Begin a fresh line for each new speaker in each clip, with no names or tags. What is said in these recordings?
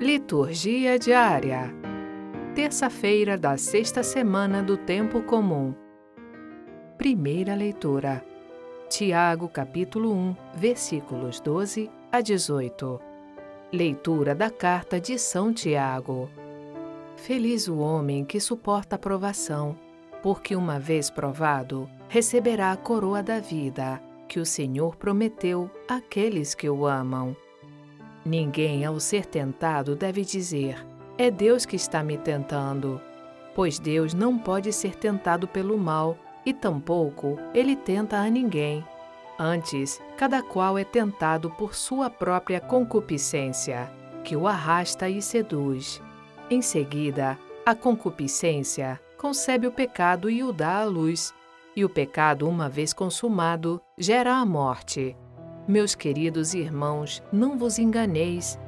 Liturgia diária. Terça-feira da sexta semana do tempo comum. Primeira leitura. Tiago, capítulo 1, versículos 12 a 18. Leitura da carta de São Tiago. Feliz o homem que suporta a provação, porque uma vez provado, receberá a coroa da vida que o Senhor prometeu àqueles que o amam. Ninguém, ao ser tentado, deve dizer: É Deus que está me tentando, pois Deus não pode ser tentado pelo mal e tampouco ele tenta a ninguém. Antes, cada qual é tentado por sua própria concupiscência, que o arrasta e seduz. Em seguida, a concupiscência concebe o pecado e o dá à luz, e o pecado, uma vez consumado, gera a morte. Meus queridos irmãos, não vos enganeis.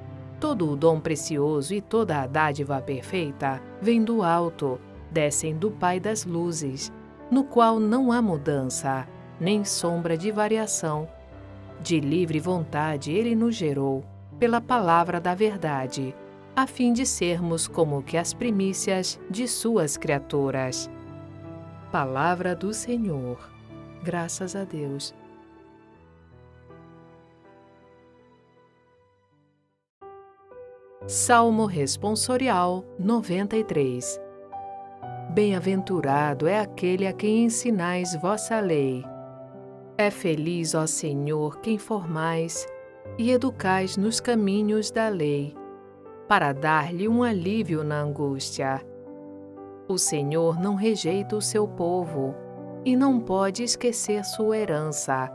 Todo o dom precioso e toda a dádiva perfeita vem do alto, descem do Pai das luzes, no qual não há mudança, nem sombra de variação. De livre vontade ele nos gerou, pela palavra da verdade, a fim de sermos como que as primícias de suas criaturas. Palavra do Senhor. Graças a Deus. Salmo Responsorial 93 Bem-aventurado é aquele a quem ensinais vossa lei. É feliz, ó Senhor, quem formais e educais nos caminhos da lei, para dar-lhe um alívio na angústia. O Senhor não rejeita o seu povo e não pode esquecer sua herança.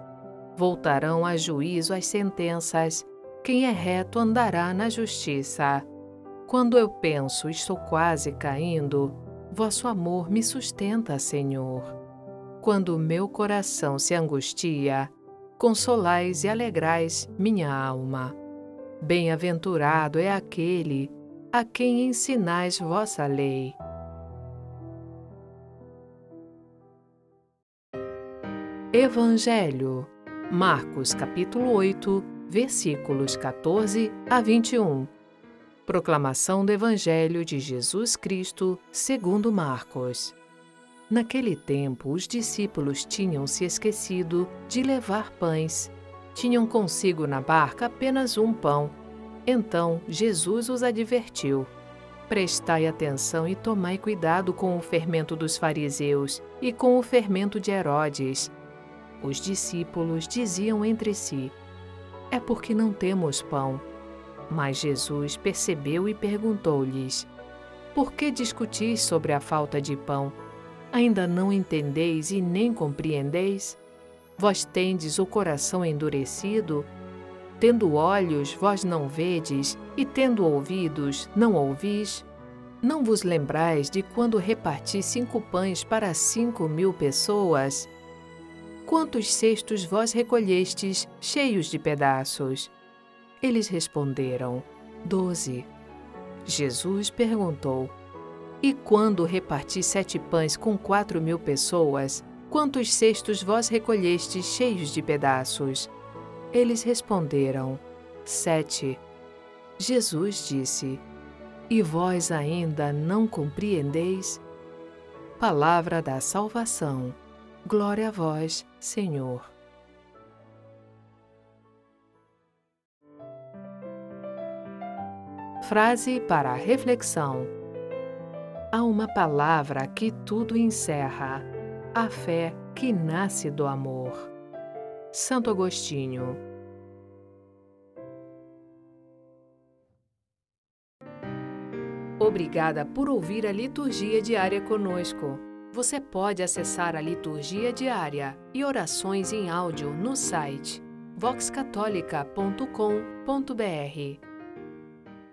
Voltarão a juízo as sentenças. Quem é reto andará na justiça. Quando eu penso estou quase caindo, vosso amor me sustenta, Senhor. Quando meu coração se angustia, consolais e alegrais minha alma. Bem-aventurado é aquele a quem ensinais vossa lei Evangelho, Marcos capítulo 8, versículos 14 a 21. Proclamação do Evangelho de Jesus Cristo, segundo Marcos. Naquele tempo, os discípulos tinham se esquecido de levar pães. Tinham consigo na barca apenas um pão. Então Jesus os advertiu: Prestai atenção e tomai cuidado com o fermento dos fariseus e com o fermento de Herodes os discípulos diziam entre si: É porque não temos pão. Mas Jesus percebeu e perguntou-lhes: Por que discutis sobre a falta de pão? Ainda não entendeis e nem compreendeis? Vós tendes o coração endurecido? Tendo olhos, vós não vedes, e tendo ouvidos, não ouvis? Não vos lembrais de quando reparti cinco pães para cinco mil pessoas? Quantos cestos vós recolhestes, cheios de pedaços? Eles responderam: Doze. Jesus perguntou: E quando reparti sete pães com quatro mil pessoas, quantos cestos vós recolhestes, cheios de pedaços? Eles responderam: Sete. Jesus disse: E vós ainda não compreendeis? Palavra da salvação. Glória a vós, Senhor. Frase para a reflexão: Há uma palavra que tudo encerra, a fé que nasce do amor. Santo Agostinho. Obrigada por ouvir a liturgia diária conosco. Você pode acessar a liturgia diária e orações em áudio no site voxcatolica.com.br.